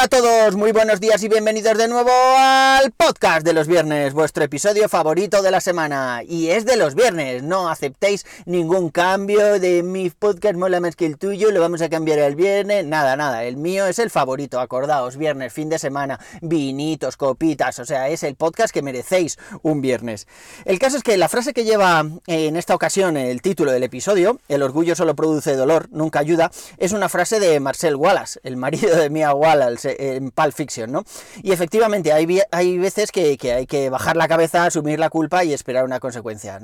Hola a todos, muy buenos días y bienvenidos de nuevo al podcast de los viernes, vuestro episodio favorito de la semana. Y es de los viernes, no aceptéis ningún cambio de mi podcast mola más que el tuyo, lo vamos a cambiar el viernes, nada, nada, el mío es el favorito, acordaos, viernes, fin de semana, vinitos, copitas, o sea, es el podcast que merecéis un viernes. El caso es que la frase que lleva en esta ocasión el título del episodio, el orgullo solo produce dolor, nunca ayuda, es una frase de Marcel Wallace, el marido de Mia Wallace en Pulp Fiction, ¿no? Y efectivamente hay, hay veces que, que, hay que bajar la cabeza, asumir la culpa y esperar una consecuencia.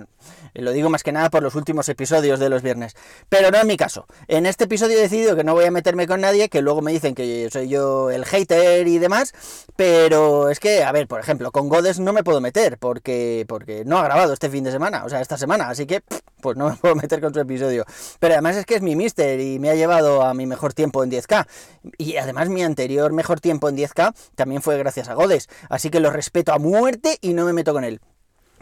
Lo digo más que nada por los últimos episodios de los viernes. Pero no en mi caso. En este episodio he decidido que no voy a meterme con nadie, que luego me dicen que soy yo el hater y demás. Pero es que, a ver, por ejemplo, con Godes no me puedo meter porque, porque no ha grabado este fin de semana, o sea, esta semana. Así que, pues no me puedo meter con su episodio. Pero además es que es mi mister y me ha llevado a mi mejor tiempo en 10K. Y además mi anterior mejor tiempo en 10K también fue gracias a Godes, así que lo respeto a muerte y no me meto con él.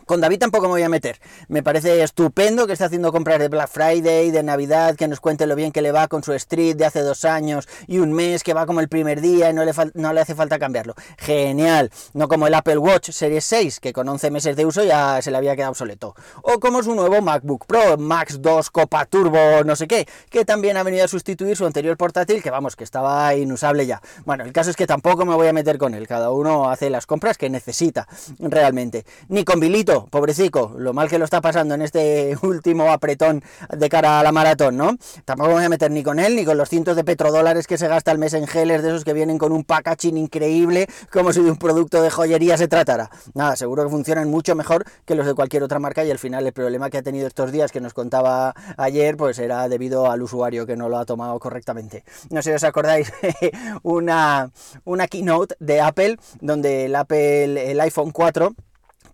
Con David tampoco me voy a meter. Me parece estupendo que esté haciendo compras de Black Friday, de Navidad, que nos cuente lo bien que le va con su Street de hace dos años y un mes, que va como el primer día y no le, no le hace falta cambiarlo. Genial. No como el Apple Watch Series 6, que con 11 meses de uso ya se le había quedado obsoleto. O como su nuevo MacBook Pro, Max 2 Copa Turbo, no sé qué, que también ha venido a sustituir su anterior portátil, que vamos, que estaba inusable ya. Bueno, el caso es que tampoco me voy a meter con él. Cada uno hace las compras que necesita realmente. Ni con Bilito pobrecico, lo mal que lo está pasando en este último apretón de cara a la maratón, ¿no? Tampoco me voy a meter ni con él, ni con los cientos de petrodólares que se gasta al mes en geles, de esos que vienen con un packaging increíble, como si de un producto de joyería se tratara. Nada, seguro que funcionan mucho mejor que los de cualquier otra marca y al final el problema que ha tenido estos días que nos contaba ayer, pues era debido al usuario que no lo ha tomado correctamente. No sé si os acordáis, una, una keynote de Apple, donde el Apple, el iPhone 4,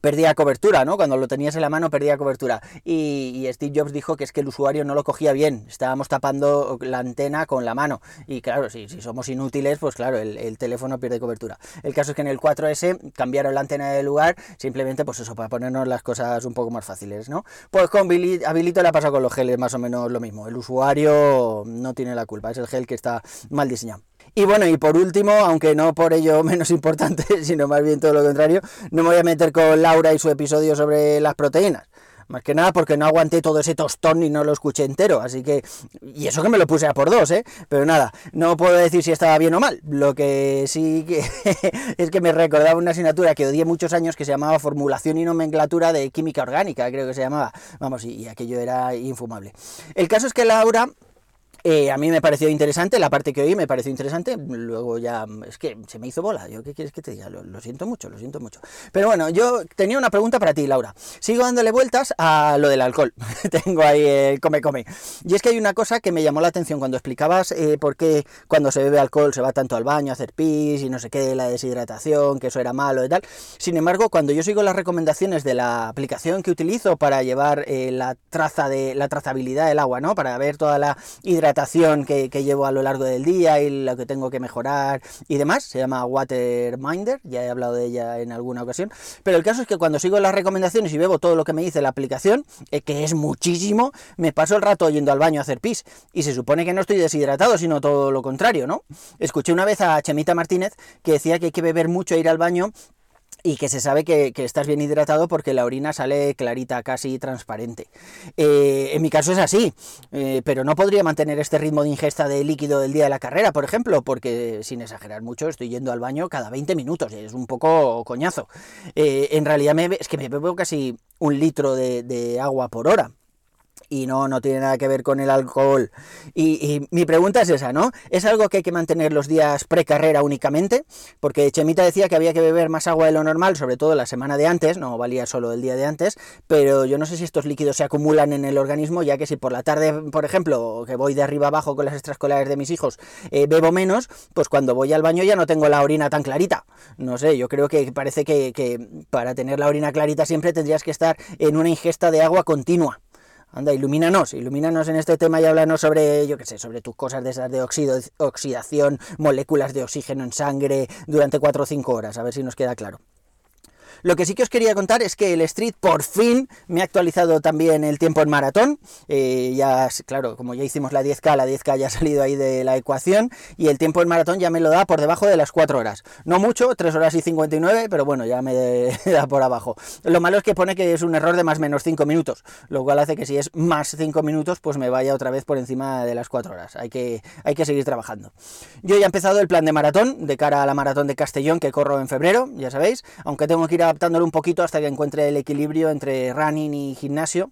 perdía cobertura, ¿no? Cuando lo tenías en la mano perdía cobertura. Y, Steve Jobs dijo que es que el usuario no lo cogía bien, estábamos tapando la antena con la mano. Y claro, si, si somos inútiles, pues claro, el, teléfono pierde cobertura. El caso es que en el 4S cambiaron la antena de lugar, simplemente pues eso, para ponernos las cosas un poco más fáciles, ¿no? Pues con Habilito le ha pasado con los geles más o menos lo mismo. El usuario no tiene la culpa, es el gel que está mal diseñado. Y bueno, y por último, aunque no por ello menos importante, sino más bien todo lo contrario, no me voy a meter con Laura y su episodio sobre las proteínas. Más que nada porque no aguanté todo ese tostón y no lo escuché entero. Así que. Y eso que me lo puse a por dos, ¿eh? Pero nada, no puedo decir si estaba bien o mal. Lo que sí que es que me recordaba una asignatura que odié muchos años que se llamaba Formulación y Nomenclatura de Química Orgánica, creo que se llamaba. Vamos, y aquello era infumable. El caso es que Laura eh, a mí me pareció interesante, la parte que oí me pareció interesante, luego ya es que se me hizo bola, yo qué quieres que te diga, lo, siento mucho, lo siento mucho. Pero bueno, yo tenía una pregunta para ti, Laura. Sigo dándole vueltas a lo del alcohol, tengo ahí el come come. Y es que hay una cosa que me llamó la atención cuando explicabas eh, por qué cuando se bebe alcohol se va tanto al baño a hacer pis y no sé qué, la deshidratación, que eso era malo y tal. Sin embargo, cuando yo sigo las recomendaciones de la aplicación que utilizo para llevar eh, la traza de la trazabilidad del agua, ¿no? Para ver toda la hidratación que, llevo a lo largo del día y lo que tengo que mejorar y demás. Se llama Waterminder, ya he hablado de ella en alguna ocasión. Pero el caso es que cuando sigo las recomendaciones y bebo todo lo que me dice la aplicación, eh, que es muchísimo, me paso el rato yendo al baño a hacer pis. Y se supone que no estoy deshidratado, sino todo lo contrario, ¿no? Escuché una vez a Chemita Martínez que decía que hay que beber mucho e ir al baño y que se sabe que, estás bien hidratado porque la orina sale clarita, casi transparente. Eh, en mi caso es así, eh, pero no podría mantener este ritmo de ingesta de líquido del día de la carrera, por ejemplo, porque sin exagerar mucho estoy yendo al baño cada 20 minutos, es un poco coñazo. Eh, en realidad me, es que me bebo casi un litro de agua por hora y no, no tiene nada que ver con el alcohol. Y, mi pregunta es esa, ¿no? ¿Es algo que hay que mantener los días precarrera únicamente? Porque Chemita decía que había que beber más agua de lo normal, sobre todo la semana de antes, no valía solo el día de antes, pero yo no sé si estos líquidos se acumulan en el organismo, ya que si por la tarde, por ejemplo, que voy de arriba abajo con las extraescolares de mis hijos, eh, bebo menos, pues cuando voy al baño ya no tengo la orina tan clarita. No sé, yo creo que parece que para tener la orina clarita siempre tendrías que estar en una ingesta de agua continua. Anda, ilumínanos, ilumínanos en este tema y háblanos sobre, yo qué sé, sobre tus cosas de esas de oxidación, moléculas de oxígeno en sangre durante 4 o 5 horas, a ver si nos queda claro. Lo que sí que os quería contar es que el Street por fin me ha actualizado también el tiempo en maratón. Eh, ya, claro, como ya hicimos la 10K, la 10K ya ha salido ahí de la ecuación y el tiempo en maratón ya me lo da por debajo de las 4 horas. No mucho, 3 horas y 59, pero bueno, ya me da por abajo. Lo malo es que pone que es un error de más menos 5 minutos, lo cual hace que si es más 5 minutos, pues me vaya otra vez por encima de las 4 horas. Hay que, hay que seguir trabajando. Yo ya he empezado el plan de maratón de cara a la maratón de Castellón que corro en febrero, ya sabéis, aunque tengo que ir a adaptándolo un poquito hasta que encuentre el equilibrio entre running y gimnasio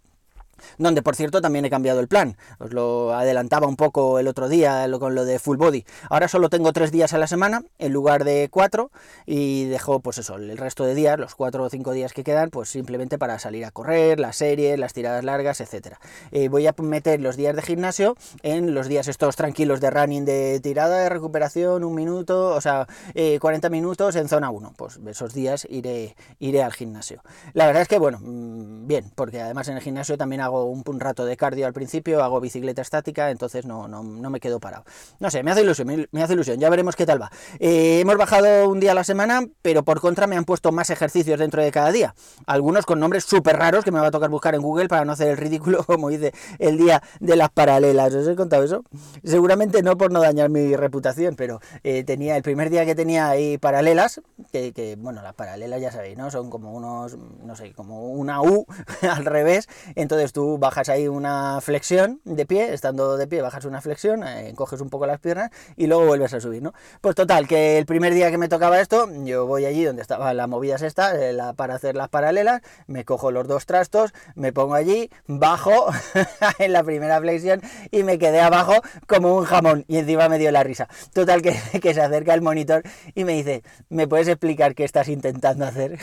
donde por cierto también he cambiado el plan, os lo adelantaba un poco el otro día con lo de full body. Ahora solo tengo tres días a la semana en lugar de cuatro y dejo pues eso, el resto de días, los cuatro o cinco días que quedan, pues simplemente para salir a correr, las series, las tiradas largas, etcétera. Eh, voy a meter los días de gimnasio en los días estos tranquilos de running de tirada de recuperación, un minuto, o sea, 40 eh, minutos en zona 1. Pues esos días iré, iré al gimnasio. La verdad es que bueno, mm, bien, porque además en el gimnasio también hago un, rato de cardio al principio, hago bicicleta estática, entonces no, no, no me quedo parado. No sé, me hace ilusión, me, hace ilusión, ya veremos qué tal va. Eh, hemos bajado un día a la semana, pero por contra me han puesto más ejercicios dentro de cada día. Algunos con nombres súper raros que me va a tocar buscar en Google para no hacer el ridículo, como dice el día de las paralelas. ¿Os he contado eso? Seguramente no por no dañar mi reputación, pero eh, tenía el primer día que tenía ahí paralelas, que, que, bueno, las paralelas ya sabéis, ¿no? Son como unos, no sé, como una U al revés. Entonces tú bajas ahí una flexión de pie, estando de pie bajas una flexión, eh, coges un poco las piernas y luego vuelves a subir, ¿no? Pues total, que el primer día que me tocaba esto, yo voy allí donde estaban las movidas estas, eh, para hacer las paralelas, me cojo los dos trastos, me pongo allí, bajo en la primera flexión y me quedé abajo como un jamón y encima me dio la risa. Total, que, que se acerca el monitor y me dice, ¿me puedes explicar qué estás intentando hacer?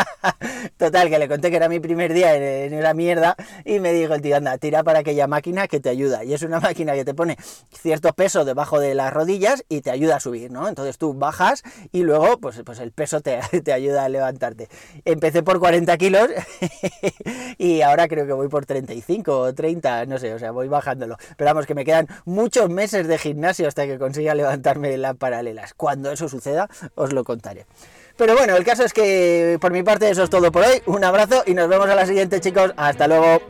Total, que le conté que era mi primer día en, en esa mierda y me dijo el tío, anda, tira para aquella máquina que te ayuda. Y es una máquina que te pone cierto peso debajo de las rodillas y te ayuda a subir, ¿no? Entonces tú bajas y luego, pues, pues el peso te, te ayuda a levantarte. Empecé por 40 kilos y ahora creo que voy por 35 o 30, no sé, o sea, voy bajándolo. Pero vamos, que me quedan muchos meses de gimnasio hasta que consiga levantarme las paralelas. Cuando eso suceda, os lo contaré. Pero bueno, el caso es que por mi parte eso es todo por hoy. Un abrazo y nos vemos a la siguiente chicos. Hasta luego.